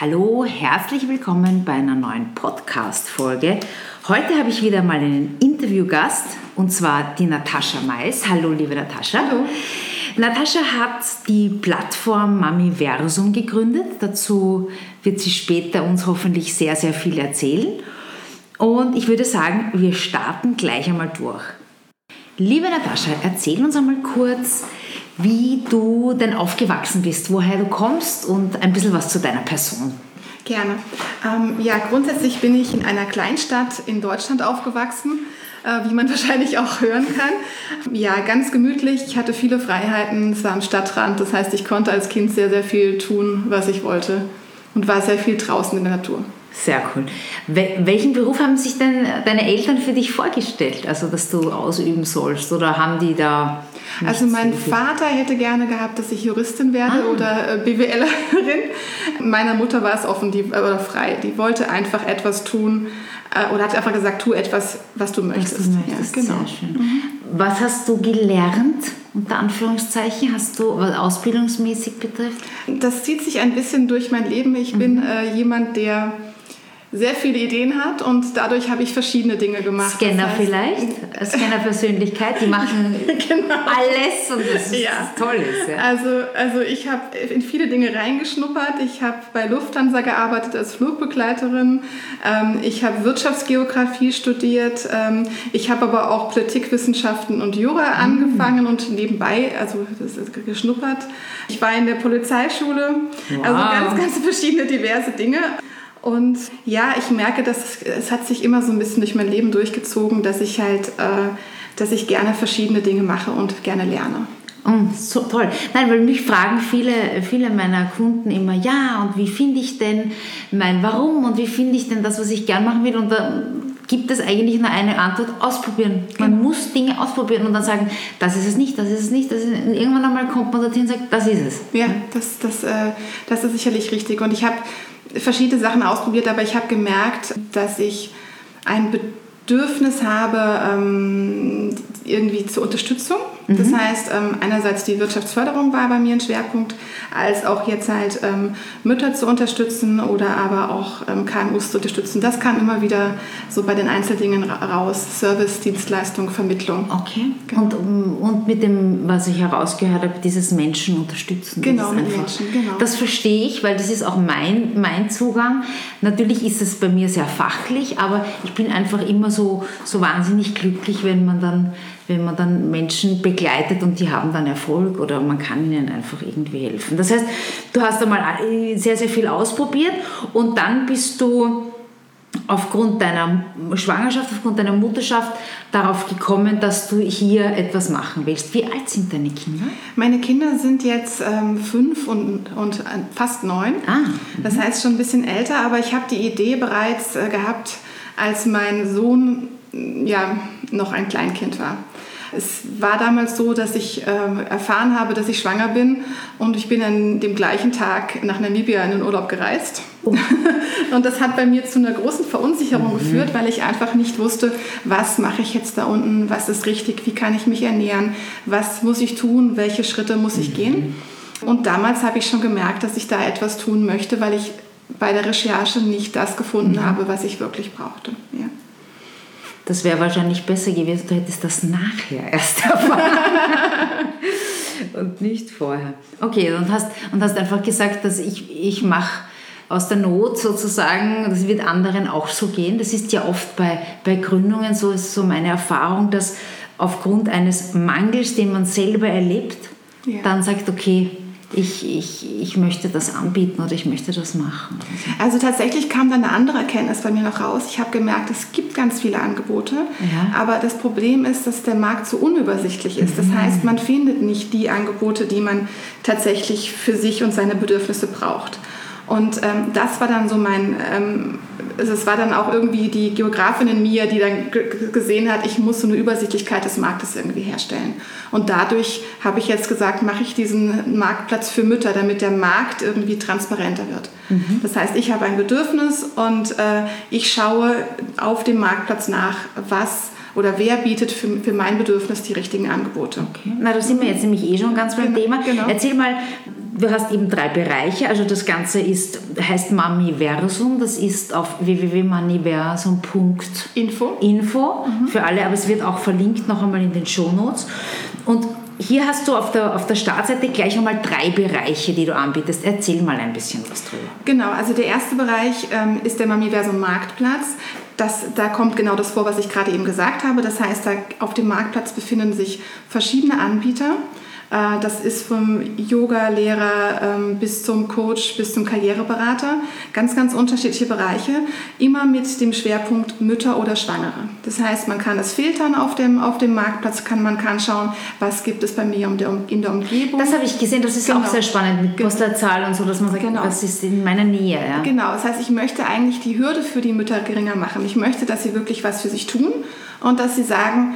Hallo, herzlich willkommen bei einer neuen Podcast-Folge. Heute habe ich wieder mal einen Interviewgast und zwar die Natascha Mais. Hallo, liebe Natascha. Hallo. Natascha hat die Plattform Mamiversum gegründet. Dazu wird sie später uns hoffentlich sehr, sehr viel erzählen. Und ich würde sagen, wir starten gleich einmal durch. Liebe Natascha, erzähl uns einmal kurz, wie du denn aufgewachsen bist, woher du kommst und ein bisschen was zu deiner Person. Gerne. Ähm, ja, grundsätzlich bin ich in einer Kleinstadt in Deutschland aufgewachsen, äh, wie man wahrscheinlich auch hören kann. Ja, ganz gemütlich. Ich hatte viele Freiheiten. Es war am Stadtrand. Das heißt, ich konnte als Kind sehr, sehr viel tun, was ich wollte und war sehr viel draußen in der Natur. Sehr cool. welchen Beruf haben sich denn deine Eltern für dich vorgestellt, also dass du ausüben sollst? Oder haben die da. Also mein Vater hätte gerne gehabt, dass ich Juristin werde ah. oder äh, BWLerin. Meiner Mutter war es offen die, oder frei. Die wollte einfach etwas tun äh, oder hat einfach gesagt, tu etwas, was du möchtest. Was du möchtest. Ja, genau. Sehr schön. Mhm. Was hast du gelernt? unter Anführungszeichen, hast du, was ausbildungsmäßig betrifft? Das zieht sich ein bisschen durch mein Leben. Ich mhm. bin äh, jemand, der sehr viele Ideen hat und dadurch habe ich verschiedene Dinge gemacht. Scanner das heißt, vielleicht, Scanner-Persönlichkeit, die machen genau. alles und das ist ja. toll. Ist, ja. Also, also ich habe in viele Dinge reingeschnuppert. Ich habe bei Lufthansa gearbeitet als Flugbegleiterin. Ähm, ich habe Wirtschaftsgeografie studiert. Ähm, ich habe aber auch Politikwissenschaften und Jura mhm. angefangen und nebenbei, also das ist geschnuppert. Ich war in der Polizeischule. Wow. Also ganz, ganz verschiedene diverse Dinge. Und ja, ich merke, dass es, hat sich immer so ein bisschen durch mein Leben durchgezogen, dass ich halt, äh, dass ich gerne verschiedene Dinge mache und gerne lerne. Oh, so toll. Nein, weil mich fragen viele, viele meiner Kunden immer, ja, und wie finde ich denn mein Warum und wie finde ich denn das, was ich gern machen will? Und da gibt es eigentlich nur eine Antwort, ausprobieren. Man genau. muss Dinge ausprobieren und dann sagen, das ist es nicht, das ist es nicht. Das ist, irgendwann einmal kommt man dorthin und sagt, das ist es. Ja, das, das, äh, das ist sicherlich richtig. Und ich habe verschiedene Sachen ausprobiert, aber ich habe gemerkt, dass ich ein Bedürfnis habe, ähm, irgendwie zur Unterstützung. Das mhm. heißt, ähm, einerseits die Wirtschaftsförderung war bei mir ein Schwerpunkt, als auch jetzt halt ähm, Mütter zu unterstützen oder aber auch KMUs zu unterstützen. Das kam immer wieder so bei den Einzeldingen raus. Service, Dienstleistung, Vermittlung. Okay. Genau. Und, und mit dem, was ich herausgehört habe, dieses Menschen unterstützen. Genau, mit Menschen, genau. Das verstehe ich, weil das ist auch mein, mein Zugang. Natürlich ist es bei mir sehr fachlich, aber ich bin einfach immer so, so wahnsinnig glücklich, wenn man dann wenn man dann Menschen begleitet und die haben dann Erfolg oder man kann ihnen einfach irgendwie helfen. Das heißt, du hast einmal sehr, sehr viel ausprobiert und dann bist du aufgrund deiner Schwangerschaft, aufgrund deiner Mutterschaft darauf gekommen, dass du hier etwas machen willst. Wie alt sind deine Kinder? Meine Kinder sind jetzt ähm, fünf und, und fast neun. Ah, das mhm. heißt schon ein bisschen älter, aber ich habe die Idee bereits äh, gehabt, als mein Sohn ja, noch ein Kleinkind war. Es war damals so, dass ich äh, erfahren habe, dass ich schwanger bin und ich bin an dem gleichen Tag nach Namibia in den Urlaub gereist. Oh. und das hat bei mir zu einer großen Verunsicherung mhm. geführt, weil ich einfach nicht wusste, was mache ich jetzt da unten, was ist richtig, wie kann ich mich ernähren, was muss ich tun, welche Schritte muss ich mhm. gehen. Und damals habe ich schon gemerkt, dass ich da etwas tun möchte, weil ich bei der Recherche nicht das gefunden mhm. habe, was ich wirklich brauchte. Ja. Das wäre wahrscheinlich besser gewesen, du hättest das nachher erst erfahren. und nicht vorher. Okay, und hast, und hast einfach gesagt, dass ich, ich mache aus der Not sozusagen, das wird anderen auch so gehen. Das ist ja oft bei, bei Gründungen so, ist so meine Erfahrung, dass aufgrund eines Mangels, den man selber erlebt, ja. dann sagt, okay, ich, ich, ich möchte das anbieten oder ich möchte das machen. Also tatsächlich kam dann eine andere Erkenntnis bei mir noch raus. Ich habe gemerkt, es gibt ganz viele Angebote, ja. aber das Problem ist, dass der Markt so unübersichtlich ist. Das mhm. heißt, man findet nicht die Angebote, die man tatsächlich für sich und seine Bedürfnisse braucht. Und ähm, das war dann so mein, ähm, also es war dann auch irgendwie die Geografin in mir, die dann gesehen hat, ich muss so eine Übersichtlichkeit des Marktes irgendwie herstellen. Und dadurch habe ich jetzt gesagt, mache ich diesen Marktplatz für Mütter, damit der Markt irgendwie transparenter wird. Mhm. Das heißt, ich habe ein Bedürfnis und äh, ich schaue auf dem Marktplatz nach, was oder wer bietet für, für mein Bedürfnis die richtigen Angebote. Okay. Na, da sind wir jetzt nämlich eh schon ganz beim genau, Thema. Genau. Erzähl mal, du hast eben drei Bereiche, also das Ganze ist, heißt Mamiversum, das ist auf www.maniversum.info Info mhm. für alle, aber es wird auch verlinkt noch einmal in den Show Notes. Und hier hast du auf der, auf der Startseite gleich einmal drei Bereiche, die du anbietest. Erzähl mal ein bisschen was drüber. Genau, also der erste Bereich ähm, ist der Mamiversum Marktplatz. Das, da kommt genau das vor, was ich gerade eben gesagt habe. Das heißt, da auf dem Marktplatz befinden sich verschiedene Anbieter. Äh, das ist vom Yoga-Lehrer ähm, bis zum Coach, bis zum Karriereberater. Ganz, ganz unterschiedliche Bereiche. Immer mit dem Schwerpunkt Mütter oder Schwangere. Das heißt, man kann es filtern auf dem, auf dem Marktplatz, kann, man kann schauen, was gibt es bei mir in der Umgebung. Das habe ich gesehen, das ist genau. auch sehr spannend mit Postleitzahl und so, dass man sagt, genau. das ist in meiner Nähe. Ja. Genau, das heißt, ich möchte eigentlich die Hürde für die Mütter geringer machen. Ich möchte, dass sie wirklich was für sich tun und dass sie sagen,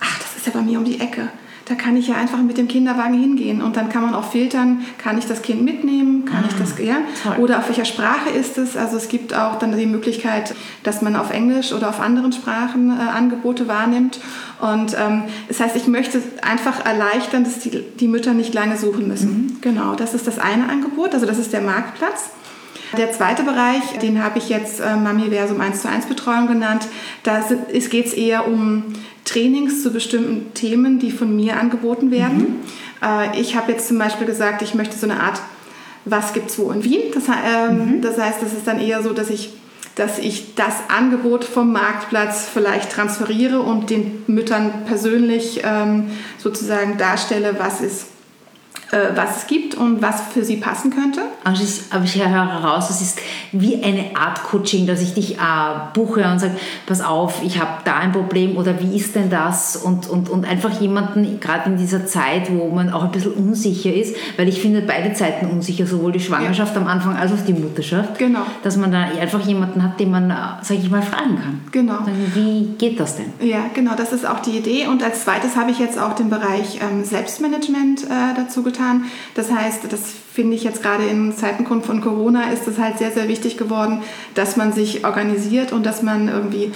ach, das ist ja bei mir um die Ecke da kann ich ja einfach mit dem Kinderwagen hingehen und dann kann man auch filtern, kann ich das Kind mitnehmen, kann ah, ich das, ja, toll. oder auf welcher Sprache ist es. Also es gibt auch dann die Möglichkeit, dass man auf Englisch oder auf anderen Sprachen äh, Angebote wahrnimmt. Und ähm, das heißt, ich möchte einfach erleichtern, dass die, die Mütter nicht lange suchen müssen. Mhm. Genau, das ist das eine Angebot, also das ist der Marktplatz. Der zweite Bereich, den habe ich jetzt äh, Mamiversum 1 zu 1 Betreuung genannt. Da geht es eher um Trainings zu bestimmten Themen, die von mir angeboten werden. Mhm. Äh, ich habe jetzt zum Beispiel gesagt, ich möchte so eine Art, was gibt es wo in Wien? Das, äh, mhm. das heißt, das ist dann eher so, dass ich dass ich das Angebot vom Marktplatz vielleicht transferiere und den Müttern persönlich ähm, sozusagen darstelle, was ist was es gibt und was für sie passen könnte. Aber ich, höre heraus, es ist wie eine Art Coaching, dass ich dich äh, buche und sage, pass auf, ich habe da ein Problem oder wie ist denn das? Und, und, und einfach jemanden, gerade in dieser Zeit, wo man auch ein bisschen unsicher ist, weil ich finde beide Zeiten unsicher, sowohl die Schwangerschaft ja. am Anfang als auch die Mutterschaft, genau. dass man da einfach jemanden hat, den man, äh, sage ich mal, fragen kann. Genau. Wie geht das denn? Ja, genau, das ist auch die Idee. Und als zweites habe ich jetzt auch den Bereich ähm, Selbstmanagement äh, dazu getan getan. Das heißt, das finde ich jetzt gerade in Zeiten von Corona ist es halt sehr, sehr wichtig geworden, dass man sich organisiert und dass man irgendwie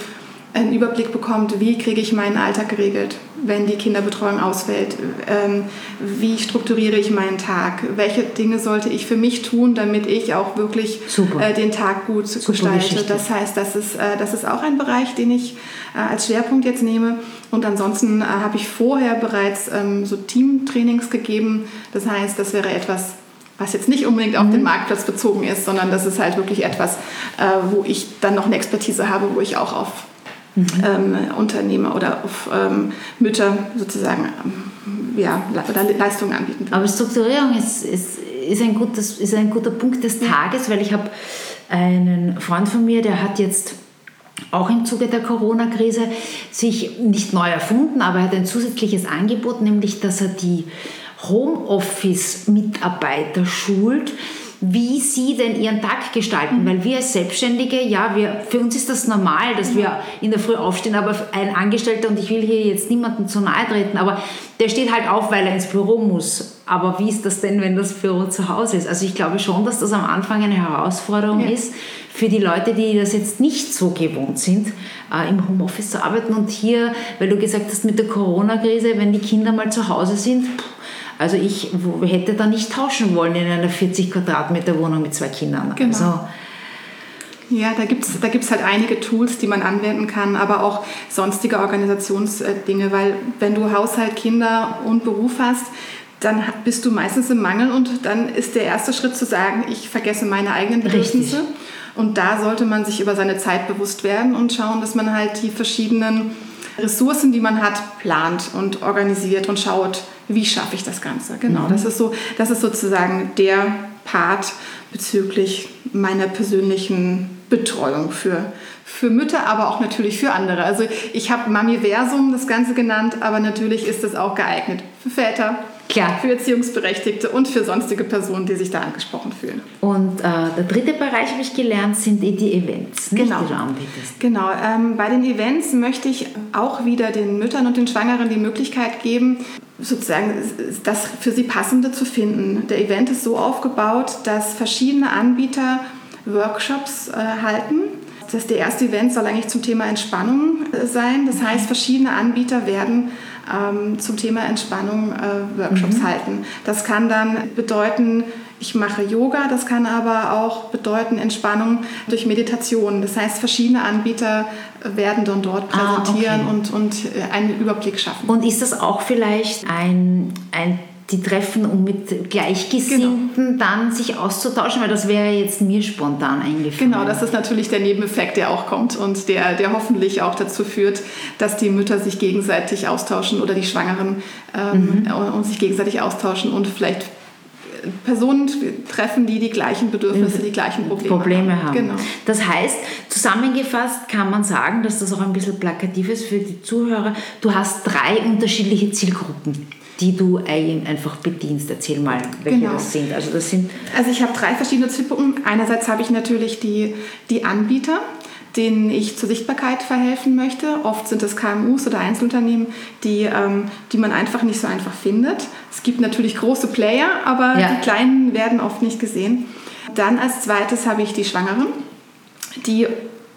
einen Überblick bekommt, wie kriege ich meinen Alltag geregelt, wenn die Kinderbetreuung ausfällt, ähm, wie strukturiere ich meinen Tag, welche Dinge sollte ich für mich tun, damit ich auch wirklich äh, den Tag gut Super gestalte. Geschichte. Das heißt, das ist, äh, das ist auch ein Bereich, den ich äh, als Schwerpunkt jetzt nehme. Und ansonsten habe ich vorher bereits ähm, so Teamtrainings gegeben. Das heißt, das wäre etwas, was jetzt nicht unbedingt auf mhm. den Marktplatz bezogen ist, sondern das ist halt wirklich etwas, wo ich dann noch eine Expertise habe, wo ich auch auf mhm. ähm, Unternehmer oder auf ähm, Mütter sozusagen ähm, ja, oder Leistungen anbieten. Aber Strukturierung ist, ist, ist, ein gutes, ist ein guter Punkt des Tages, weil ich habe einen Freund von mir, der hat jetzt auch im Zuge der Corona-Krise sich nicht neu erfunden, aber er hat ein zusätzliches Angebot, nämlich dass er die Homeoffice-Mitarbeiter schult, wie sie denn ihren Tag gestalten. Weil wir als Selbstständige, ja, wir, für uns ist das normal, dass wir in der Früh aufstehen, aber ein Angestellter, und ich will hier jetzt niemandem zu nahe treten, aber der steht halt auf, weil er ins Büro muss. Aber wie ist das denn, wenn das Büro zu Hause ist? Also ich glaube schon, dass das am Anfang eine Herausforderung ja. ist für die Leute, die das jetzt nicht so gewohnt sind, äh, im Homeoffice zu arbeiten. Und hier, weil du gesagt hast, mit der Corona-Krise, wenn die Kinder mal zu Hause sind, also ich hätte da nicht tauschen wollen in einer 40 Quadratmeter Wohnung mit zwei Kindern. Genau. Also, ja, da gibt es da gibt's halt einige Tools, die man anwenden kann, aber auch sonstige Organisationsdinge, weil wenn du Haushalt, Kinder und Beruf hast, dann bist du meistens im Mangel und dann ist der erste Schritt zu sagen, ich vergesse meine eigenen Bedürfnisse. Richtig. Und da sollte man sich über seine Zeit bewusst werden und schauen, dass man halt die verschiedenen Ressourcen, die man hat, plant und organisiert und schaut, wie schaffe ich das Ganze. Genau, mhm. das, ist so, das ist sozusagen der Part bezüglich meiner persönlichen Betreuung für, für Mütter, aber auch natürlich für andere. Also ich habe Mamiversum das Ganze genannt, aber natürlich ist es auch geeignet für Väter, Klar. Für Erziehungsberechtigte und für sonstige Personen, die sich da angesprochen fühlen. Und äh, der dritte Bereich, habe ich gelernt, sind die Events, nicht, genau. die du. Genau. Ähm, bei den Events möchte ich auch wieder den Müttern und den Schwangeren die Möglichkeit geben, sozusagen das für sie Passende zu finden. Der Event ist so aufgebaut, dass verschiedene Anbieter Workshops äh, halten. Das der erste Event soll eigentlich zum Thema Entspannung äh, sein. Das heißt, verschiedene Anbieter werden ähm, zum Thema Entspannung äh, Workshops mhm. halten. Das kann dann bedeuten, ich mache Yoga, das kann aber auch bedeuten Entspannung durch Meditation. Das heißt, verschiedene Anbieter werden dann dort präsentieren ah, okay. und, und äh, einen Überblick schaffen. Und ist das auch vielleicht ein, ein die treffen, um mit Gleichgesinnten genau. dann sich auszutauschen, weil das wäre jetzt mir spontan eingefallen. Genau, das ist natürlich der Nebeneffekt, der auch kommt und der, der hoffentlich auch dazu führt, dass die Mütter sich gegenseitig austauschen oder die Schwangeren ähm, mhm. und sich gegenseitig austauschen und vielleicht Personen treffen, die die gleichen Bedürfnisse, die gleichen Probleme, Probleme haben. haben. Genau. Das heißt, zusammengefasst kann man sagen, dass das auch ein bisschen plakativ ist für die Zuhörer. Du hast drei unterschiedliche Zielgruppen die du einfach bedienst. Erzähl mal, welche genau. das sind. Also, das sind also ich habe drei verschiedene Zielgruppen. Einerseits habe ich natürlich die, die Anbieter, denen ich zur Sichtbarkeit verhelfen möchte. Oft sind es KMUs oder Einzelunternehmen, die, ähm, die man einfach nicht so einfach findet. Es gibt natürlich große Player, aber ja. die kleinen werden oft nicht gesehen. Dann als zweites habe ich die Schwangeren, die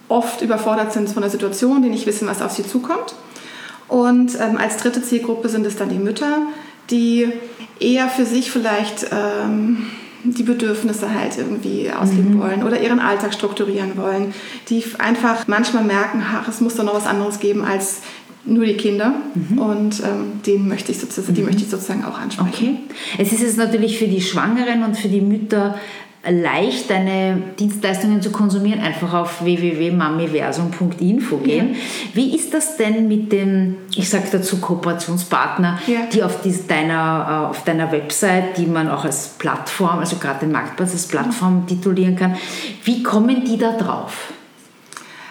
oft überfordert sind von der Situation, die nicht wissen, was auf sie zukommt. Und ähm, als dritte Zielgruppe sind es dann die Mütter, die eher für sich vielleicht ähm, die Bedürfnisse halt irgendwie ausleben mhm. wollen oder ihren Alltag strukturieren wollen, die einfach manchmal merken, ach, es muss doch noch was anderes geben als nur die Kinder mhm. und ähm, den möchte ich sozusagen, die mhm. möchte ich sozusagen auch ansprechen. Okay. Es ist jetzt natürlich für die Schwangeren und für die Mütter leicht deine Dienstleistungen zu konsumieren, einfach auf www.mamiversum.info gehen. Ja. Wie ist das denn mit dem, ich sage dazu Kooperationspartner, ja. die auf, dies, deiner, äh, auf deiner Website, die man auch als Plattform, also gerade den Marktplatz als Plattform titulieren kann, wie kommen die da drauf?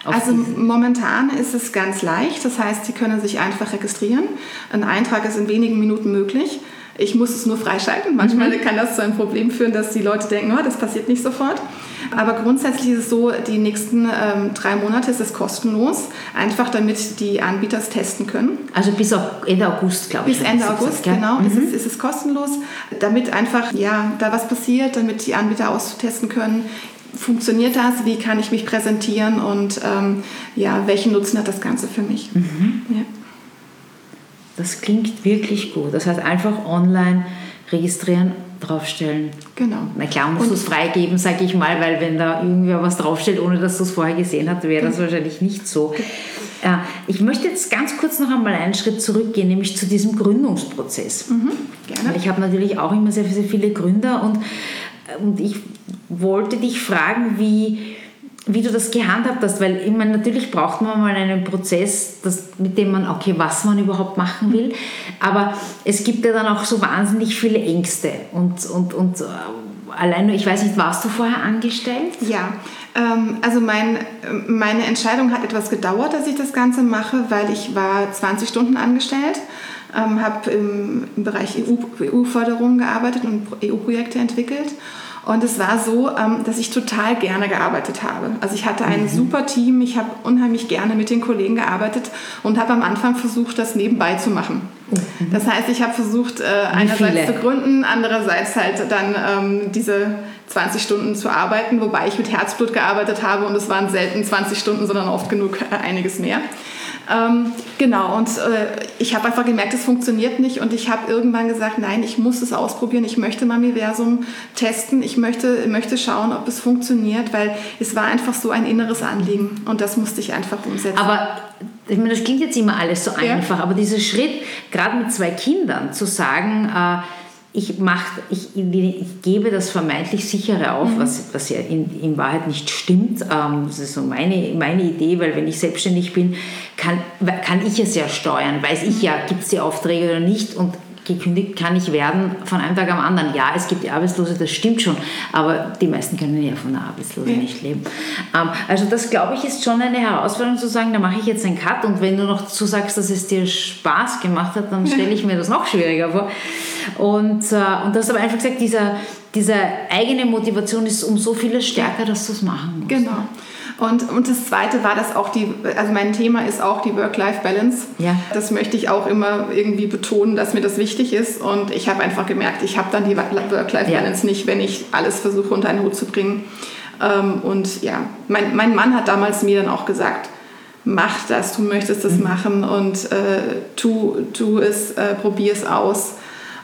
Also momentan ist es ganz leicht, das heißt, Sie können sich einfach registrieren. Ein Eintrag ist in wenigen Minuten möglich. Ich muss es nur freischalten. Manchmal mhm. kann das zu einem Problem führen, dass die Leute denken, oh, das passiert nicht sofort. Aber grundsätzlich ist es so, die nächsten ähm, drei Monate ist es kostenlos, einfach damit die Anbieter es testen können. Also bis Ende August, glaube ich. Bis Ende August, das, genau, mhm. ist, es, ist es kostenlos, damit einfach ja, da was passiert, damit die Anbieter austesten können, funktioniert das, wie kann ich mich präsentieren und ähm, ja, welchen Nutzen hat das Ganze für mich. Mhm. Ja. Das klingt wirklich gut. Das heißt, einfach online registrieren, draufstellen. Genau. Na klar, musst du es freigeben, sage ich mal, weil wenn da irgendwer was draufstellt, ohne dass du es vorher gesehen hast, wäre das genau. wahrscheinlich nicht so. Ich möchte jetzt ganz kurz noch einmal einen Schritt zurückgehen, nämlich zu diesem Gründungsprozess. Mhm, gerne. Ich habe natürlich auch immer sehr, sehr viele Gründer und, und ich wollte dich fragen, wie wie du das gehandhabt hast, weil ich natürlich braucht man mal einen Prozess, das, mit dem man, okay, was man überhaupt machen will, aber es gibt ja dann auch so wahnsinnig viele Ängste. Und, und, und äh, allein nur, ich weiß nicht, warst du vorher angestellt? Ja, ähm, also mein, meine Entscheidung hat etwas gedauert, dass ich das Ganze mache, weil ich war 20 Stunden angestellt, ähm, habe im, im Bereich EU-Förderung EU gearbeitet und EU-Projekte entwickelt und es war so, ähm, dass ich total gerne gearbeitet habe. Also ich hatte ein mhm. super Team, ich habe unheimlich gerne mit den Kollegen gearbeitet und habe am Anfang versucht, das nebenbei zu machen. Mhm. Das heißt, ich habe versucht, äh, einerseits zu gründen, andererseits halt dann ähm, diese 20 Stunden zu arbeiten, wobei ich mit Herzblut gearbeitet habe und es waren selten 20 Stunden, sondern oft genug einiges mehr. Ähm, genau, und äh, ich habe einfach gemerkt, es funktioniert nicht und ich habe irgendwann gesagt, nein, ich muss es ausprobieren, ich möchte Mamiversum testen, ich möchte, möchte schauen, ob es funktioniert, weil es war einfach so ein inneres Anliegen und das musste ich einfach umsetzen. Aber ich meine, das klingt jetzt immer alles so einfach, ja. aber dieser Schritt, gerade mit zwei Kindern, zu sagen, äh, ich, mach, ich, ich gebe das vermeintlich sichere auf, mhm. was, was ja in, in Wahrheit nicht stimmt. Ähm, das ist so meine, meine Idee, weil wenn ich selbstständig bin, kann, kann ich es ja steuern. Weiß ich ja, gibt es die Aufträge oder nicht und gekündigt kann ich werden von einem Tag am anderen. Ja, es gibt die Arbeitslose, das stimmt schon, aber die meisten können ja von der Arbeitslose nicht leben. Ähm, also das, glaube ich, ist schon eine Herausforderung zu sagen, da mache ich jetzt einen Cut und wenn du noch dazu sagst, dass es dir Spaß gemacht hat, dann stelle ich mir das noch schwieriger vor. Und, äh, und du hast aber einfach gesagt, dieser, diese eigene Motivation ist um so vieles stärker, dass du es machen musst. Genau. Und, und das Zweite war, dass auch die, also mein Thema ist auch die Work-Life-Balance. Ja. Das möchte ich auch immer irgendwie betonen, dass mir das wichtig ist. Und ich habe einfach gemerkt, ich habe dann die Work-Life-Balance ja. nicht, wenn ich alles versuche unter einen Hut zu bringen. Ähm, und ja, mein, mein Mann hat damals mir dann auch gesagt, mach das, du möchtest das mhm. machen und äh, tu, tu es, äh, probier es aus.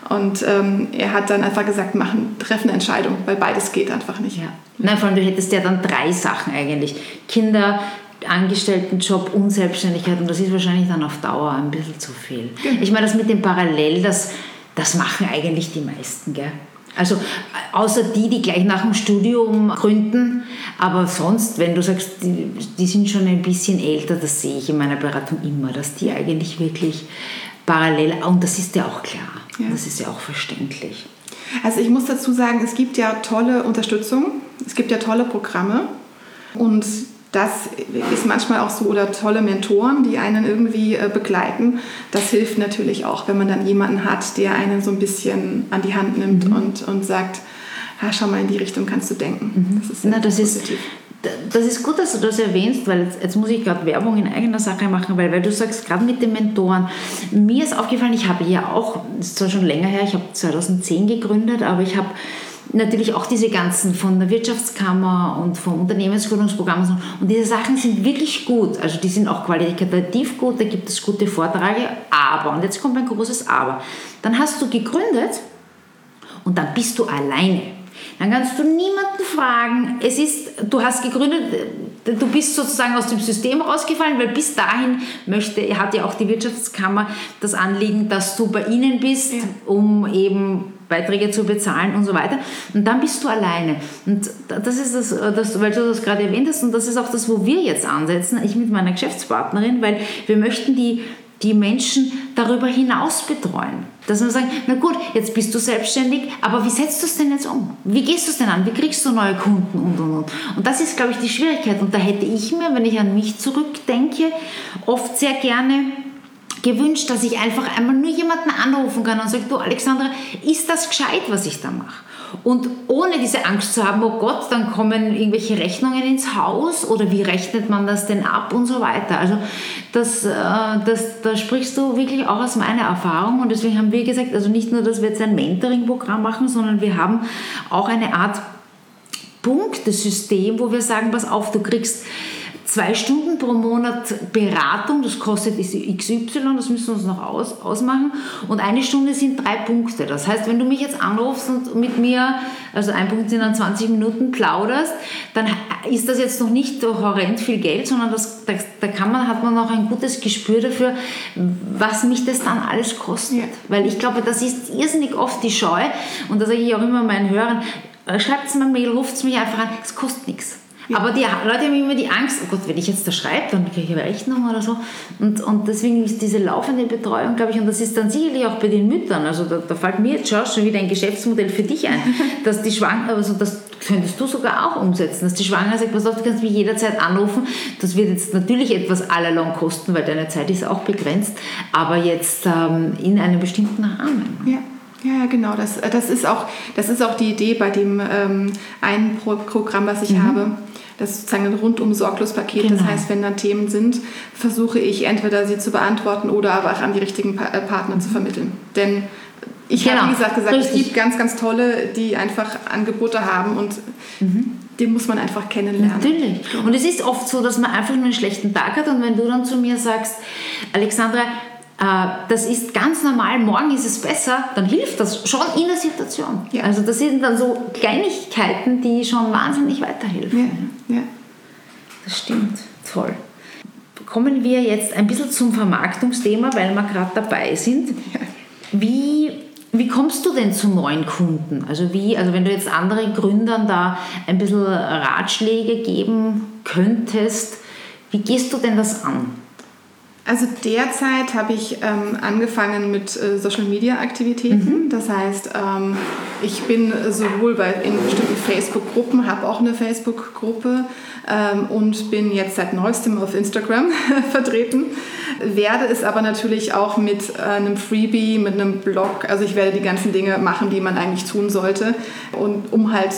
Und ähm, er hat dann einfach gesagt, machen, treffen eine Entscheidung, weil beides geht einfach nicht. Ja. Nein, vor allem, du hättest ja dann drei Sachen eigentlich. Kinder, Angestelltenjob und Selbstständigkeit und das ist wahrscheinlich dann auf Dauer ein bisschen zu viel. Genau. Ich meine, das mit dem Parallel, das, das machen eigentlich die meisten, gell? Also außer die, die gleich nach dem Studium gründen, aber sonst, wenn du sagst, die, die sind schon ein bisschen älter, das sehe ich in meiner Beratung immer, dass die eigentlich wirklich parallel, und das ist ja auch klar, ja. das ist ja auch verständlich. Also ich muss dazu sagen, es gibt ja tolle Unterstützung, es gibt ja tolle Programme und das ist manchmal auch so, oder tolle Mentoren, die einen irgendwie äh, begleiten. Das hilft natürlich auch, wenn man dann jemanden hat, der einen so ein bisschen an die Hand nimmt mhm. und, und sagt, ja, schau mal in die Richtung kannst du denken. Mhm. Das ist, Na, das positiv. Ist das ist gut, dass du das erwähnst, weil jetzt, jetzt muss ich gerade Werbung in eigener Sache machen, weil, weil du sagst, gerade mit den Mentoren, mir ist aufgefallen, ich habe ja auch, das ist zwar schon länger her, ich habe 2010 gegründet, aber ich habe natürlich auch diese ganzen von der Wirtschaftskammer und vom Unternehmensgründungsprogramm und diese Sachen sind wirklich gut, also die sind auch qualitativ gut, da gibt es gute Vorträge, aber, und jetzt kommt ein großes Aber, dann hast du gegründet und dann bist du alleine. Dann kannst du niemanden fragen. Es ist, du hast gegründet, du bist sozusagen aus dem System rausgefallen, weil bis dahin möchte, hat ja auch die Wirtschaftskammer das Anliegen, dass du bei ihnen bist, ja. um eben Beiträge zu bezahlen und so weiter. Und dann bist du alleine. Und das ist das, das, weil du das gerade erwähnt hast, und das ist auch das, wo wir jetzt ansetzen, ich mit meiner Geschäftspartnerin, weil wir möchten die die Menschen darüber hinaus betreuen. Dass man sagt, na gut, jetzt bist du selbstständig, aber wie setzt du es denn jetzt um? Wie gehst du es denn an? Wie kriegst du neue Kunden und und und? Und das ist, glaube ich, die Schwierigkeit. Und da hätte ich mir, wenn ich an mich zurückdenke, oft sehr gerne gewünscht, dass ich einfach einmal nur jemanden anrufen kann und sage, du Alexandra, ist das gescheit, was ich da mache? Und ohne diese Angst zu haben, oh Gott, dann kommen irgendwelche Rechnungen ins Haus oder wie rechnet man das denn ab und so weiter. Also das, äh, das, da sprichst du wirklich auch aus meiner Erfahrung und deswegen haben wir gesagt, also nicht nur, dass wir jetzt ein Mentoring-Programm machen, sondern wir haben auch eine Art Punktesystem, wo wir sagen, pass auf, du kriegst zwei Stunden pro Monat Beratung, das kostet XY, das müssen wir uns noch aus, ausmachen. Und eine Stunde sind drei Punkte. Das heißt, wenn du mich jetzt anrufst und mit mir, also ein Punkt sind dann 20 Minuten plauderst, dann ist das jetzt noch nicht horrend viel Geld, sondern das, da, da kann man, hat man noch ein gutes Gespür dafür, was mich das dann alles kostet. Ja. Weil ich glaube, das ist irrsinnig oft die Scheu. Und da sage ich auch immer meinen Hörern, schreibt es mir Mail, ruft es mich einfach an, es kostet nichts. Ja. Aber die Leute haben immer die Angst, oh Gott, wenn ich jetzt da schreibe, dann kriege ich eine Rechnung oder so. Und, und deswegen ist diese laufende Betreuung, glaube ich, und das ist dann sicherlich auch bei den Müttern, also da, da fällt mir jetzt schon wieder ein Geschäftsmodell für dich ein, dass die Schwangere, also das könntest du sogar auch umsetzen, dass die Schwangere sagt, pass auf, du kannst mich jederzeit anrufen, das wird jetzt natürlich etwas allalong kosten, weil deine Zeit ist auch begrenzt, aber jetzt ähm, in einem bestimmten Rahmen. Ja. Ja, genau. Das, das, ist auch, das ist auch die Idee bei dem ähm, einen Programm, was ich mhm. habe. Das ist sozusagen ein rundum sorglos Paket. Genau. Das heißt, wenn dann Themen sind, versuche ich entweder sie zu beantworten oder aber auch an die richtigen pa äh, Partner zu vermitteln. Denn ich genau. habe, wie gesagt, gesagt es gibt ganz, ganz tolle, die einfach Angebote haben und mhm. die muss man einfach kennenlernen. Natürlich. Und es ist oft so, dass man einfach nur einen schlechten Tag hat und wenn du dann zu mir sagst, Alexandra, äh, das ist ganz normal, morgen ist es besser, dann hilft das schon in der Situation. Ja. Also das sind dann so Kleinigkeiten, die schon wahnsinnig weiterhelfen. Ja. ja. Das stimmt, toll. Kommen wir jetzt ein bisschen zum Vermarktungsthema, weil wir gerade dabei sind. Ja. Wie, wie kommst du denn zu neuen Kunden? Also, wie, also wenn du jetzt anderen Gründern da ein bisschen Ratschläge geben könntest, wie gehst du denn das an? Also derzeit habe ich ähm, angefangen mit äh, Social Media Aktivitäten. Mhm. Das heißt, ähm, ich bin sowohl bei, in bestimmten Facebook-Gruppen, habe auch eine Facebook-Gruppe ähm, und bin jetzt seit neuestem auf Instagram vertreten. werde es aber natürlich auch mit äh, einem Freebie, mit einem Blog, also ich werde die ganzen Dinge machen, die man eigentlich tun sollte und um halt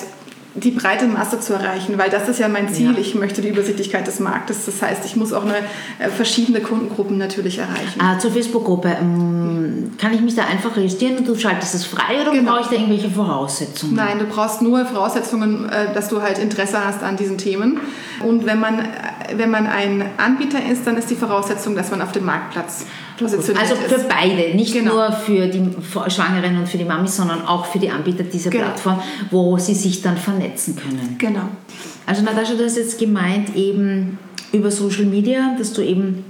die breite Masse zu erreichen, weil das ist ja mein Ziel. Ja. Ich möchte die Übersichtlichkeit des Marktes. Das heißt, ich muss auch eine, äh, verschiedene Kundengruppen natürlich erreichen. Ah, zur Facebook-Gruppe. Ähm, kann ich mich da einfach registrieren und du schaltest es frei oder genau. brauche ich da irgendwelche Voraussetzungen? Nein, du brauchst nur Voraussetzungen, äh, dass du halt Interesse hast an diesen Themen. Und wenn man, wenn man ein Anbieter ist, dann ist die Voraussetzung, dass man auf dem Marktplatz positioniert Also für ist. beide, nicht genau. nur für die Schwangeren und für die Mamis, sondern auch für die Anbieter dieser genau. Plattform, wo sie sich dann vernetzen können. Genau. Also Natascha, du hast jetzt gemeint eben über Social Media, dass du eben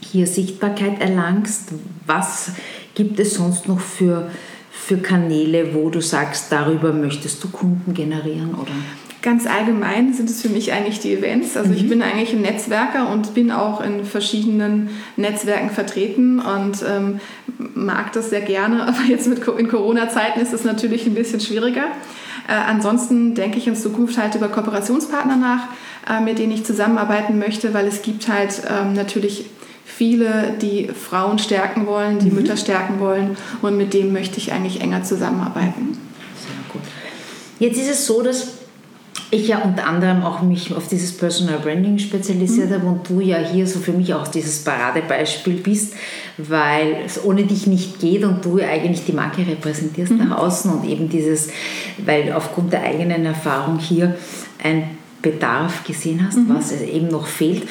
hier Sichtbarkeit erlangst. Was gibt es sonst noch für, für Kanäle, wo du sagst, darüber möchtest du Kunden generieren? Oder? Ganz allgemein sind es für mich eigentlich die Events. Also mhm. ich bin eigentlich ein Netzwerker und bin auch in verschiedenen Netzwerken vertreten und ähm, mag das sehr gerne. Aber jetzt mit, in Corona-Zeiten ist es natürlich ein bisschen schwieriger. Äh, ansonsten denke ich in Zukunft halt über Kooperationspartner nach, äh, mit denen ich zusammenarbeiten möchte, weil es gibt halt ähm, natürlich viele, die Frauen stärken wollen, die mhm. Mütter stärken wollen und mit denen möchte ich eigentlich enger zusammenarbeiten. Sehr gut. Jetzt ist es so, dass ich ja unter anderem auch mich auf dieses Personal Branding spezialisiert mhm. habe und du ja hier so für mich auch dieses Paradebeispiel bist, weil es ohne dich nicht geht und du eigentlich die Marke repräsentierst mhm. nach außen und eben dieses, weil aufgrund der eigenen Erfahrung hier ein Bedarf gesehen hast, mhm. was eben noch fehlt.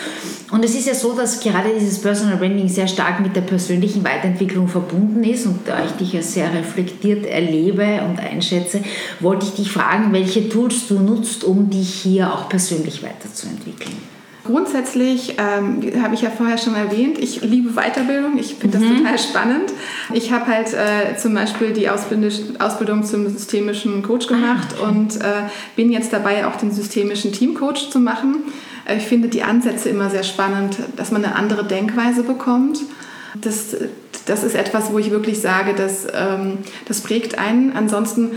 Und es ist ja so, dass gerade dieses Personal Branding sehr stark mit der persönlichen Weiterentwicklung verbunden ist und da ich dich ja sehr reflektiert erlebe und einschätze, wollte ich dich fragen, welche Tools du nutzt, um dich hier auch persönlich weiterzuentwickeln. Grundsätzlich ähm, habe ich ja vorher schon erwähnt, ich liebe Weiterbildung, ich finde das mhm. total spannend. Ich habe halt äh, zum Beispiel die Ausbildung zum systemischen Coach gemacht ah, okay. und äh, bin jetzt dabei, auch den systemischen Teamcoach zu machen. Äh, ich finde die Ansätze immer sehr spannend, dass man eine andere Denkweise bekommt. Das, das ist etwas, wo ich wirklich sage, dass, ähm, das prägt einen. Ansonsten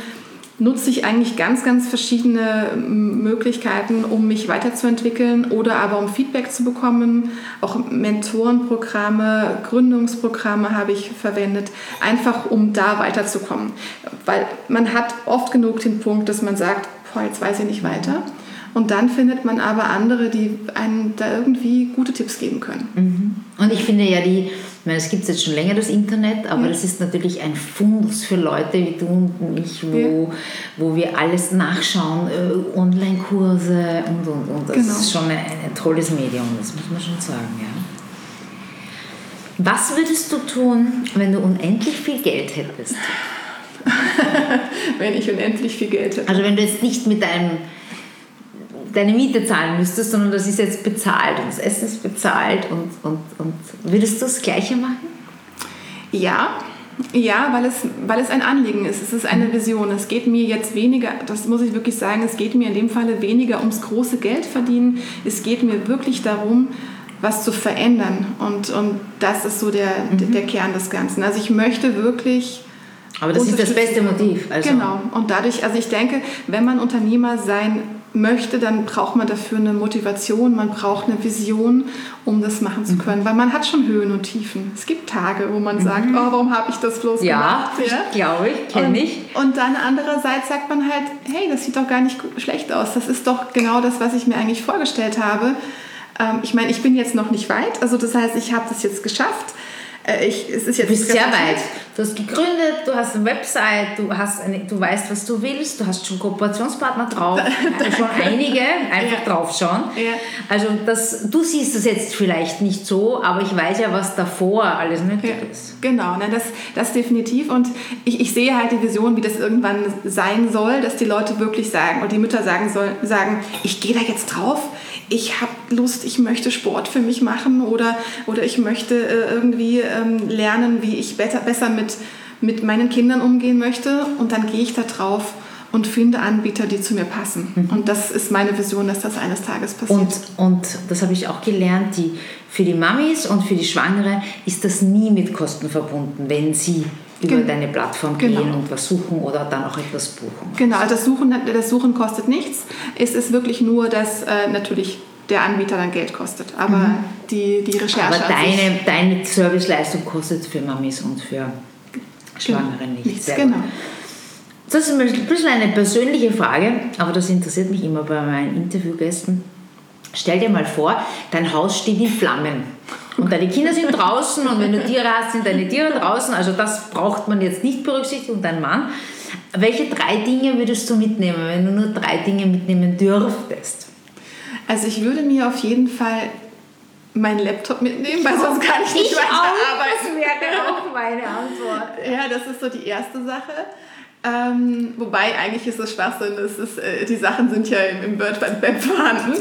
nutze ich eigentlich ganz, ganz verschiedene Möglichkeiten, um mich weiterzuentwickeln oder aber um Feedback zu bekommen. Auch Mentorenprogramme, Gründungsprogramme habe ich verwendet, einfach um da weiterzukommen. Weil man hat oft genug den Punkt, dass man sagt, boah, jetzt weiß ich nicht weiter. Und dann findet man aber andere, die einem da irgendwie gute Tipps geben können. Mhm. Und ich finde ja die, ich meine, es gibt jetzt schon länger das Internet, aber mhm. das ist natürlich ein Fundus für Leute wie du und mich, wo, ja. wo wir alles nachschauen, äh, Online-Kurse und, und, und. Das genau. ist schon ein, ein tolles Medium, das muss man schon sagen, ja. Was würdest du tun, wenn du unendlich viel Geld hättest? wenn ich unendlich viel Geld hätte. Also wenn du jetzt nicht mit deinem deine Miete zahlen müsstest, sondern das ist jetzt bezahlt und das Essen ist bezahlt und, und, und würdest du das Gleiche machen? Ja, ja, weil es, weil es ein Anliegen ist. Es ist eine mhm. Vision. Es geht mir jetzt weniger, das muss ich wirklich sagen, es geht mir in dem Falle weniger ums große Geld verdienen. Es geht mir wirklich darum, was zu verändern. Und, und das ist so der, mhm. der Kern des Ganzen. Also ich möchte wirklich. Aber das ist das beste Motiv. Also. Genau. Und dadurch, also ich denke, wenn man Unternehmer sein möchte, dann braucht man dafür eine Motivation, man braucht eine Vision, um das machen zu mhm. können. Mhm. Weil man hat schon Höhen und Tiefen. Es gibt Tage, wo man mhm. sagt, oh, warum habe ich das bloß ja, gemacht? Ja, glaube ich, kenne ich. Und dann andererseits sagt man halt, hey, das sieht doch gar nicht schlecht aus. Das ist doch genau das, was ich mir eigentlich vorgestellt habe. Ähm, ich meine, ich bin jetzt noch nicht weit. Also das heißt, ich habe das jetzt geschafft. Äh, ich, es ist jetzt du bist sehr weit. Du hast gegründet, du hast eine Website, du, hast eine, du weißt, was du willst, du hast schon Kooperationspartner drauf, schon einige, einfach ja. drauf schauen. Ja. Also das, du siehst das jetzt vielleicht nicht so, aber ich weiß ja, was davor alles nötig ja. ist. Genau, ne, das, das definitiv. Und ich, ich sehe halt die Vision, wie das irgendwann sein soll, dass die Leute wirklich sagen, und die Mütter sagen, soll, sagen ich gehe da jetzt drauf, ich habe Lust, ich möchte Sport für mich machen oder, oder ich möchte äh, irgendwie ähm, lernen, wie ich besser, besser mit, mit meinen Kindern umgehen möchte. Und dann gehe ich da drauf und finde Anbieter, die zu mir passen. Mhm. Und das ist meine Vision, dass das eines Tages passiert. Und, und das habe ich auch gelernt, die, für die Mamis und für die Schwangere ist das nie mit Kosten verbunden, wenn sie über Gen deine Plattform genau. gehen und was suchen oder dann auch etwas buchen. Genau, das Suchen, das Suchen kostet nichts. Es ist wirklich nur, dass äh, natürlich der Anbieter dann Geld kostet. Aber mhm. die, die Recherche. Aber deine, deine Serviceleistung kostet für Mamis und für Schwangere nichts. nichts genau. Das ist ein bisschen eine persönliche Frage, aber das interessiert mich immer bei meinen Interviewgästen. Stell dir mal vor, dein Haus steht in Flammen und deine Kinder sind draußen und wenn du Tiere hast, sind deine Tiere draußen. Also das braucht man jetzt nicht berücksichtigen und dein Mann. Welche drei Dinge würdest du mitnehmen, wenn du nur drei Dinge mitnehmen dürftest? Also ich würde mir auf jeden Fall meinen Laptop mitnehmen, weil sonst kann ich nicht ich weiter auch, arbeiten. Das wäre auch meine Antwort. Ja, das ist so die erste Sache. Ähm, wobei eigentlich ist das Schwachsinn, das ist, äh, die Sachen sind ja im, im Word Web vorhanden.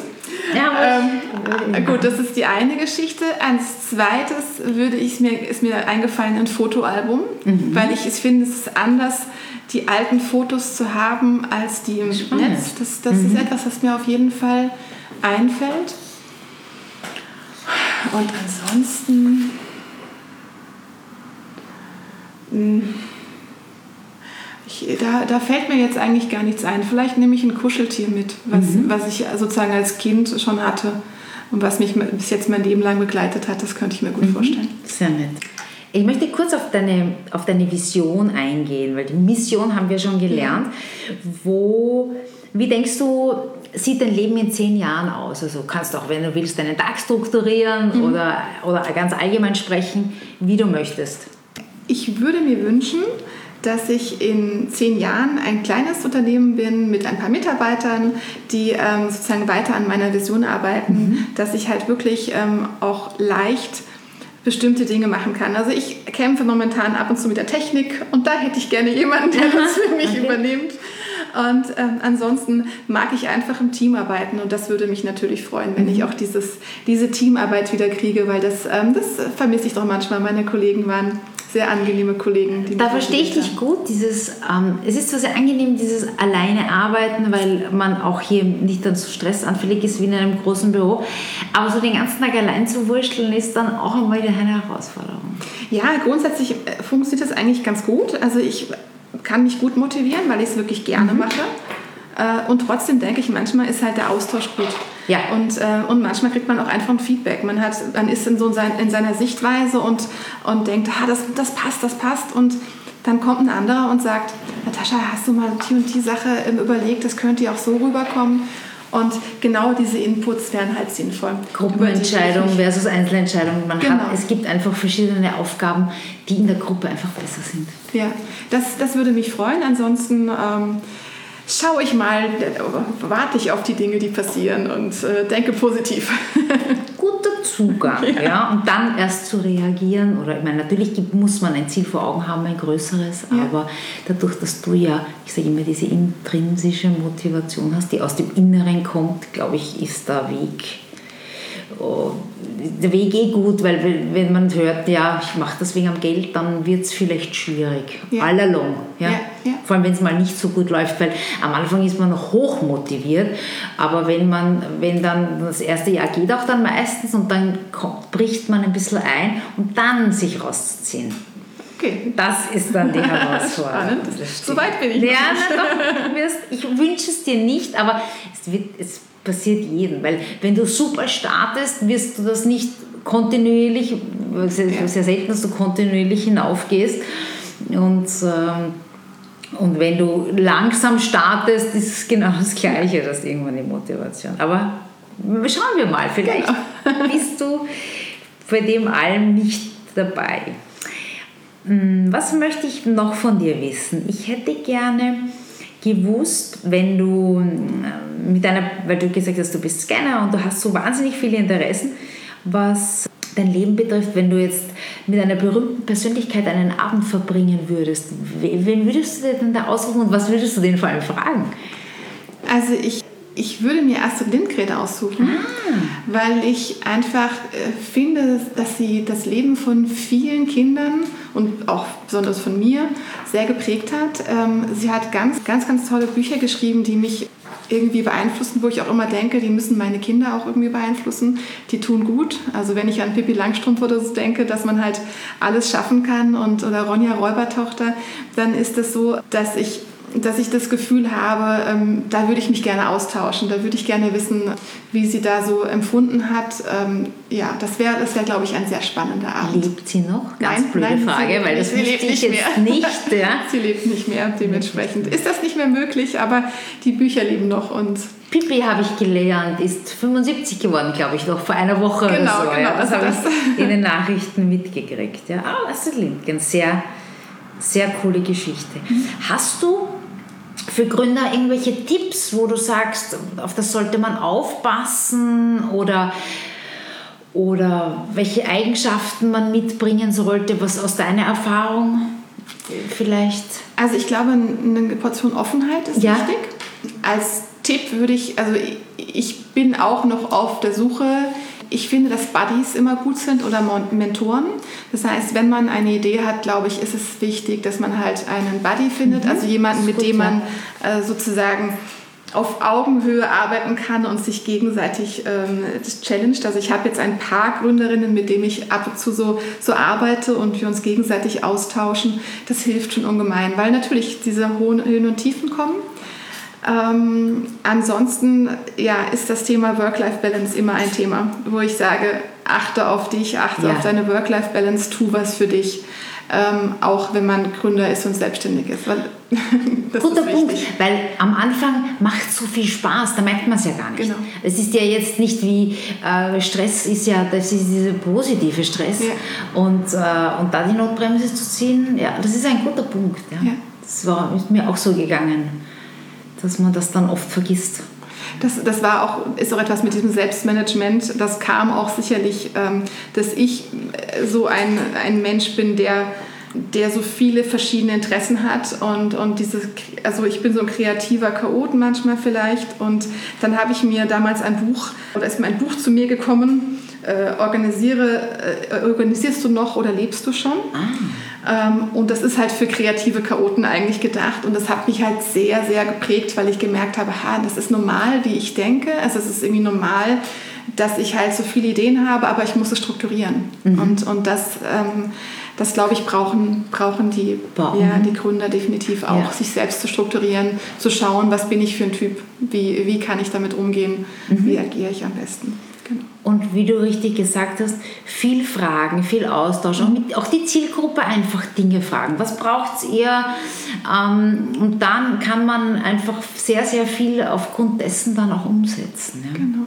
Ja, ähm, äh, gut, das ist die eine Geschichte. Als zweites würde ich mir, ist mir eingefallen ein Fotoalbum, mhm. weil ich, ich finde, es ist anders, die alten Fotos zu haben als die im Spannend. Netz. Das, das mhm. ist etwas, was mir auf jeden Fall einfällt. Und ansonsten. Mh, hm, ich, da, da fällt mir jetzt eigentlich gar nichts ein. Vielleicht nehme ich ein Kuscheltier mit, was, mhm. was ich sozusagen als Kind schon hatte und was mich bis jetzt mein Leben lang begleitet hat. Das könnte ich mir gut mhm. vorstellen. Sehr nett. Ich möchte kurz auf deine, auf deine Vision eingehen, weil die Mission haben wir schon gelernt. Wo, wie denkst du, sieht dein Leben in zehn Jahren aus? Also kannst du auch, wenn du willst, deinen Tag strukturieren mhm. oder, oder ganz allgemein sprechen, wie du möchtest. Ich würde mir wünschen, dass ich in zehn Jahren ein kleines Unternehmen bin mit ein paar Mitarbeitern, die ähm, sozusagen weiter an meiner Vision arbeiten, mhm. dass ich halt wirklich ähm, auch leicht bestimmte Dinge machen kann. Also ich kämpfe momentan ab und zu mit der Technik und da hätte ich gerne jemanden, der das für mich okay. übernimmt. Und ähm, ansonsten mag ich einfach im Team arbeiten und das würde mich natürlich freuen, wenn mhm. ich auch dieses, diese Teamarbeit wieder kriege, weil das, ähm, das vermisse ich doch manchmal. Meine Kollegen waren sehr angenehme Kollegen. Die da verstehe ich dich gut. Dieses, ähm, es ist zwar sehr angenehm, dieses alleine arbeiten, weil man auch hier nicht dann so stressanfällig ist wie in einem großen Büro. Aber so den ganzen Tag allein zu wursteln ist dann auch immer wieder eine Herausforderung. Ja, grundsätzlich äh, funktioniert das eigentlich ganz gut. Also ich kann mich gut motivieren, weil ich es wirklich gerne mhm. mache. Äh, und trotzdem denke ich, manchmal ist halt der Austausch gut. Ja. Und, äh, und manchmal kriegt man auch einfach ein Feedback. Man, hat, man ist in, so sein, in seiner Sichtweise und, und denkt, ah, das, das passt, das passt. Und dann kommt ein anderer und sagt, Natascha, hast du mal die und die Sache überlegt, das könnte ja auch so rüberkommen. Und genau diese Inputs wären halt sinnvoll. Gruppenentscheidung versus Einzelentscheidung. Man genau. hat, es gibt einfach verschiedene Aufgaben, die in der Gruppe einfach besser sind. Ja, das, das würde mich freuen. Ansonsten ähm, schaue ich mal, warte ich auf die Dinge, die passieren und äh, denke positiv. Guter Zugang, ja. ja. Und dann erst zu reagieren. Oder ich meine, natürlich muss man ein Ziel vor Augen haben, ein größeres, ja. aber dadurch, dass du ja, ich sage immer, diese intrinsische Motivation hast, die aus dem Inneren kommt, glaube ich, ist der Weg der Weg eh gut, weil wenn man hört, ja, ich mache das wegen am Geld, dann wird es vielleicht schwierig. Ja. All along. Ja? ja, ja. Vor allem, wenn es mal nicht so gut läuft, weil am Anfang ist man noch hoch motiviert, aber wenn man, wenn dann das erste Jahr geht auch dann meistens und dann kommt, bricht man ein bisschen ein und dann sich rauszuziehen. Okay. Das ist dann die Herausforderung. So weit bin ich. Ja, na doch, wirst, ich wünsche es dir nicht, aber es, wird, es passiert jedem. Weil wenn du super startest, wirst du das nicht kontinuierlich, sehr, sehr selten, dass du kontinuierlich hinaufgehst. Und, ähm, und wenn du langsam startest, ist es genau das Gleiche, das ist irgendwann die Motivation. Aber schauen wir mal, vielleicht genau. bist du bei dem allem nicht dabei. Hm, was möchte ich noch von dir wissen? Ich hätte gerne gewusst, wenn du äh, mit deiner, weil du gesagt hast, du bist Scanner und du hast so wahnsinnig viele Interessen, was dein Leben betrifft, wenn du jetzt mit einer berühmten Persönlichkeit einen Abend verbringen würdest, wen würdest du dir denn da aussuchen und was würdest du den vor allem fragen? Also ich ich würde mir Astrid Lindgren aussuchen, ah. weil ich einfach äh, finde, dass sie das Leben von vielen Kindern und auch besonders von mir sehr geprägt hat. Ähm, sie hat ganz, ganz, ganz tolle Bücher geschrieben, die mich irgendwie beeinflussen, wo ich auch immer denke, die müssen meine Kinder auch irgendwie beeinflussen. Die tun gut. Also wenn ich an Pippi Langstrumpf oder so denke, dass man halt alles schaffen kann und oder Ronja Räubertochter, dann ist es so, dass ich dass ich das Gefühl habe, ähm, da würde ich mich gerne austauschen, da würde ich gerne wissen, wie sie da so empfunden hat. Ähm, ja, das wäre, das wär, glaube ich, ein sehr spannender Abend. Lebt sie noch? Ganz nein, blöde nein, Frage, weil das sie lebt nicht mehr. nicht. Ja? sie lebt nicht mehr, dementsprechend ist das nicht mehr möglich, aber die Bücher leben noch und Pippi habe ich gelernt, ist 75 geworden, glaube ich, noch vor einer Woche genau, oder so. Genau, ja, das also habe ich in den Nachrichten mitgekriegt. Ja. Oh, Astrid Lindgren, sehr, sehr coole Geschichte. Mhm. Hast du für Gründer irgendwelche Tipps, wo du sagst, auf das sollte man aufpassen oder, oder welche Eigenschaften man mitbringen sollte, was aus deiner Erfahrung vielleicht? Also ich glaube, eine Portion Offenheit ist ja. wichtig. Als Tipp würde ich, also ich bin auch noch auf der Suche ich finde, dass Buddies immer gut sind oder Mentoren. Das heißt, wenn man eine Idee hat, glaube ich, ist es wichtig, dass man halt einen Buddy findet, mhm. also jemanden, mit gut, dem man äh, sozusagen auf Augenhöhe arbeiten kann und sich gegenseitig ähm, challenged. Also ich habe jetzt ein paar Gründerinnen, mit denen ich ab und zu so, so arbeite und wir uns gegenseitig austauschen. Das hilft schon ungemein, weil natürlich diese hohen Höhen und Tiefen kommen. Ähm, ansonsten ja, ist das Thema Work-Life-Balance immer ein Thema, wo ich sage, achte auf dich, achte ja. auf deine Work-Life-Balance, tu was für dich. Ähm, auch wenn man Gründer ist und selbstständig ist. Weil, Guter ist Punkt, weil am Anfang macht es so viel Spaß, da merkt man es ja gar nicht. Genau. Es ist ja jetzt nicht wie äh, Stress ist ja, das ist dieser positive Stress ja. und, äh, und da die Notbremse zu ziehen, ja, das ist ein guter Punkt. Ja. ja. Das war, ist mir auch so gegangen dass man das dann oft vergisst. Das, das war auch, ist auch etwas mit diesem Selbstmanagement. Das kam auch sicherlich, ähm, dass ich so ein, ein Mensch bin, der der so viele verschiedene Interessen hat und, und dieses, also ich bin so ein kreativer Chaot manchmal vielleicht und dann habe ich mir damals ein Buch, oder ist mir ein Buch zu mir gekommen, äh, organisiere, äh, organisierst du noch oder lebst du schon? Ah. Ähm, und das ist halt für kreative Chaoten eigentlich gedacht. Und das hat mich halt sehr, sehr geprägt, weil ich gemerkt habe, ha, das ist normal, wie ich denke. Also es ist irgendwie normal, dass ich halt so viele Ideen habe, aber ich muss es strukturieren. Mhm. Und, und das, ähm, das glaube ich, brauchen, brauchen die, ja, die Gründer definitiv auch, ja. sich selbst zu strukturieren, zu schauen, was bin ich für ein Typ, wie, wie kann ich damit umgehen, mhm. wie agiere ich am besten. Genau. Und wie du richtig gesagt hast, viel Fragen, viel Austausch, auch, mit, auch die Zielgruppe einfach Dinge fragen. Was braucht ihr? Ähm, und dann kann man einfach sehr, sehr viel aufgrund dessen dann auch umsetzen. Ja? Genau.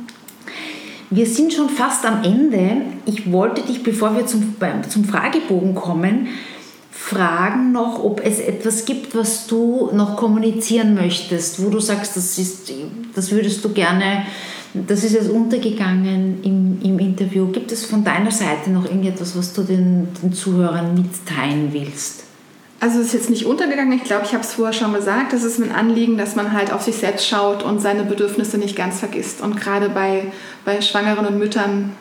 Wir sind schon fast am Ende. Ich wollte dich, bevor wir zum, zum Fragebogen kommen, fragen noch, ob es etwas gibt, was du noch kommunizieren möchtest, wo du sagst, das, ist, das würdest du gerne das ist jetzt untergegangen im, im Interview. Gibt es von deiner Seite noch irgendetwas, was du den, den Zuhörern mitteilen willst? Also es ist jetzt nicht untergegangen. Ich glaube, ich habe es vorher schon gesagt. Es ist ein Anliegen, dass man halt auf sich selbst schaut und seine Bedürfnisse nicht ganz vergisst. Und gerade bei, bei Schwangeren und Müttern,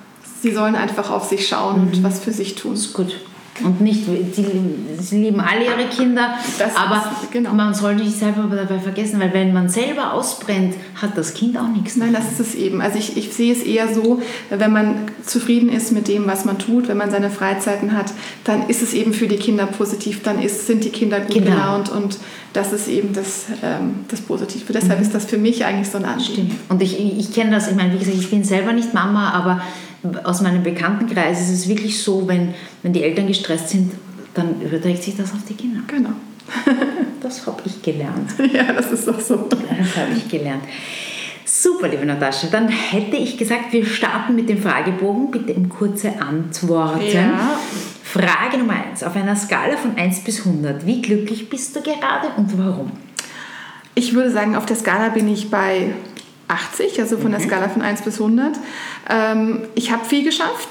sie sollen einfach auf sich schauen mhm. und was für sich tun. Das ist gut. Und nicht, die, sie lieben alle ihre Kinder, das aber ist, genau. man soll nicht selber dabei vergessen, weil wenn man selber ausbrennt, hat das Kind auch nichts. Nein, das ist es eben. Also ich, ich sehe es eher so, wenn man zufrieden ist mit dem, was man tut, wenn man seine Freizeiten hat, dann ist es eben für die Kinder positiv, dann ist, sind die Kinder gut genau. gelaunt und das ist eben das, ähm, das Positive. Deshalb mhm. ist das für mich eigentlich so ein Anliegen. Stimmt. Und ich, ich kenne das, ich meine, wie gesagt, ich bin selber nicht Mama, aber aus meinem Bekanntenkreis ist es wirklich so, wenn, wenn die Eltern gestresst sind, dann überträgt sich das auf die Kinder. Genau. das habe ich gelernt. Ja, das ist auch so. Das habe ich gelernt. Super, liebe Natascha. Dann hätte ich gesagt, wir starten mit dem Fragebogen. Bitte um kurze Antworten. Ja. Frage Nummer 1. Auf einer Skala von 1 bis 100, wie glücklich bist du gerade und warum? Ich würde sagen, auf der Skala bin ich bei 80, also von der mhm. Skala von 1 bis 100. Ähm, ich habe viel geschafft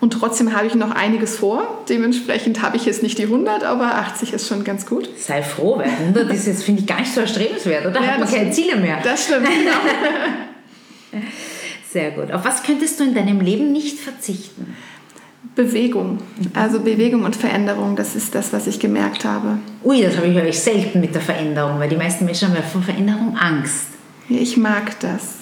und trotzdem habe ich noch einiges vor. Dementsprechend habe ich jetzt nicht die 100, aber 80 ist schon ganz gut. Sei froh, weil 100 ist jetzt, finde ich, gar nicht so erstrebenswert, oder? Ja, Hat man keine Ziele mehr. Das stimmt, genau. Sehr gut. Auf was könntest du in deinem Leben nicht verzichten? Bewegung. Also Bewegung und Veränderung, das ist das, was ich gemerkt habe. Ui, das habe ich wirklich selten mit der Veränderung, weil die meisten Menschen haben ja vor Veränderung Angst. Ich mag das.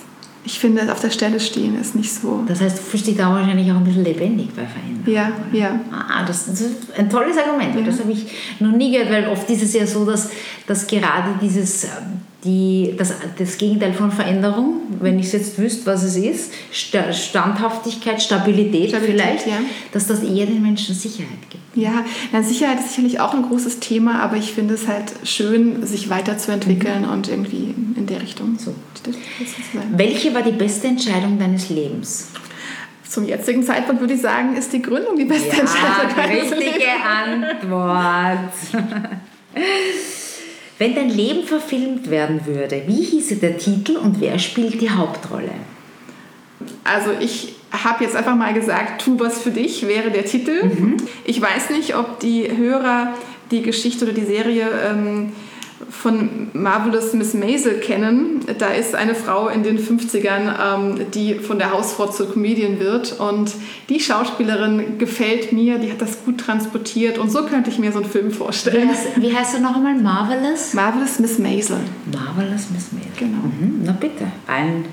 ich finde, auf der Stelle stehen ist nicht so. Das heißt, du fühlst dich da wahrscheinlich auch ein bisschen lebendig bei Veränderungen. Ja, ja. Ah, das, das ist ein tolles Argument. Ja. Das habe ich noch nie gehört, weil oft ist es ja so, dass, dass gerade dieses die, das, das Gegenteil von Veränderung, wenn ich es jetzt wüsste, was es ist, Standhaftigkeit, Stabilität, Stabilität vielleicht, ja. dass das eher den Menschen Sicherheit gibt. Ja, na, Sicherheit ist sicherlich auch ein großes Thema, aber ich finde es halt schön, sich weiterzuentwickeln mhm. und irgendwie in der Richtung. So. Welche war die beste Entscheidung deines Lebens? Zum jetzigen Zeitpunkt würde ich sagen, ist die Gründung die beste ja, Entscheidung deines Lebens. Richtige Antwort. Wenn dein Leben verfilmt werden würde, wie hieße der Titel und wer spielt die Hauptrolle? Also ich habe jetzt einfach mal gesagt, tu was für dich wäre der Titel. Mhm. Ich weiß nicht, ob die Hörer die Geschichte oder die Serie ähm, von Marvelous Miss Maisel kennen. Da ist eine Frau in den 50ern, ähm, die von der Hausfrau zur Comedian wird. Und die Schauspielerin gefällt mir, die hat das gut transportiert. Und so könnte ich mir so einen Film vorstellen. Wie heißt, wie heißt er noch einmal? Marvelous? Marvelous Miss Maisel. Marvelous Miss Maisel. Genau. Mhm. Na bitte. Ein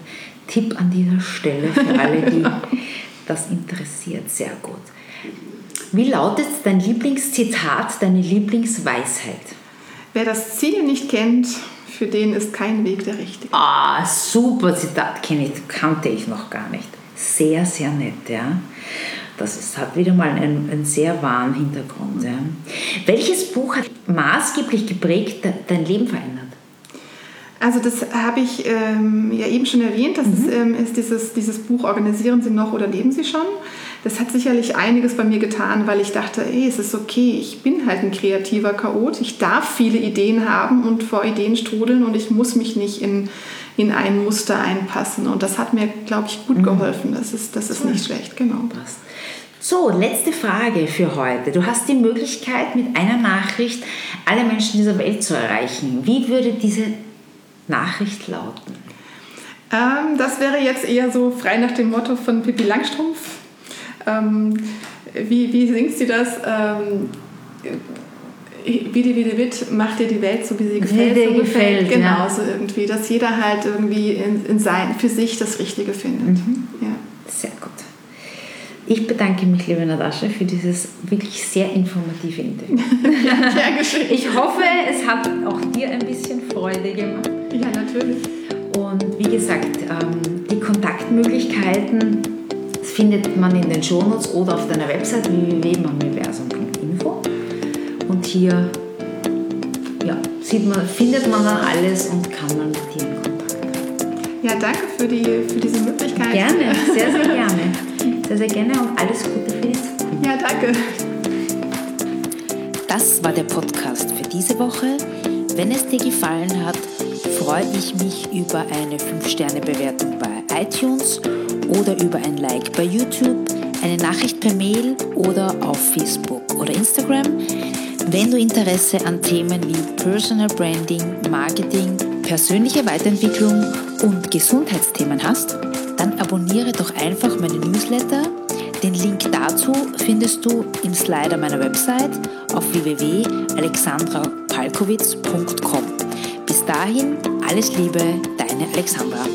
Tipp an dieser Stelle für alle, die das interessiert. Sehr gut. Wie lautet dein Lieblingszitat, deine Lieblingsweisheit? Wer das Ziel nicht kennt, für den ist kein Weg der richtige. Ah, super Zitat, kenne ich, kannte ich noch gar nicht. Sehr, sehr nett, ja. Das ist, hat wieder mal einen, einen sehr wahren Hintergrund. Ja. Welches Buch hat maßgeblich geprägt dein Leben verändert? Also das habe ich ähm, ja eben schon erwähnt. Das mhm. ist, ähm, ist, dieses, dieses Buch Organisieren Sie noch oder leben Sie schon? Das hat sicherlich einiges bei mir getan, weil ich dachte, ey, es ist okay, ich bin halt ein kreativer Chaot. Ich darf viele Ideen haben und vor Ideen strudeln und ich muss mich nicht in, in ein Muster einpassen. Und das hat mir, glaube ich, gut mhm. geholfen. Das ist, das ist nicht schlecht, genau. Passt. So, letzte Frage für heute. Du hast die Möglichkeit, mit einer Nachricht alle Menschen dieser Welt zu erreichen. Wie würde diese Nachricht lauten? Ähm, das wäre jetzt eher so frei nach dem Motto von Pippi Langstrumpf. Ähm, wie, wie singt sie das? Ähm, wie die, wie die Witt, macht dir die Welt so, wie sie gefällt. Wie dir so gefällt, Genau, ja. so irgendwie. Dass jeder halt irgendwie in, in sein, für sich das Richtige findet. Mhm. Ja. Sehr gut. Ich bedanke mich, liebe Natascha, für dieses wirklich sehr informative Interview. ja, geschehen. Ich hoffe, es hat auch dir ein bisschen Freude gemacht. Ja, natürlich. Und wie gesagt, ähm, die Kontaktmöglichkeiten findet man in den Shownotes oder auf deiner Website www.mamiversum.info. Und hier ja, sieht man, findet man dann alles und kann man mit dir in Kontakt Ja, danke für, die, für diese Möglichkeit. Gerne, sehr, sehr gerne. Sehr, sehr gerne und alles Gute für die Zukunft. Ja, danke. Das war der Podcast für diese Woche. Wenn es dir gefallen hat, freue ich mich über eine 5-Sterne-Bewertung bei iTunes oder über ein Like bei YouTube, eine Nachricht per Mail oder auf Facebook oder Instagram. Wenn du Interesse an Themen wie Personal Branding, Marketing, persönliche Weiterentwicklung und Gesundheitsthemen hast, dann abonniere doch einfach meine Newsletter. Den Link dazu findest du im Slider meiner Website auf www.alexandrapalkowitz.com. Bis dahin, alles Liebe, deine Alexandra.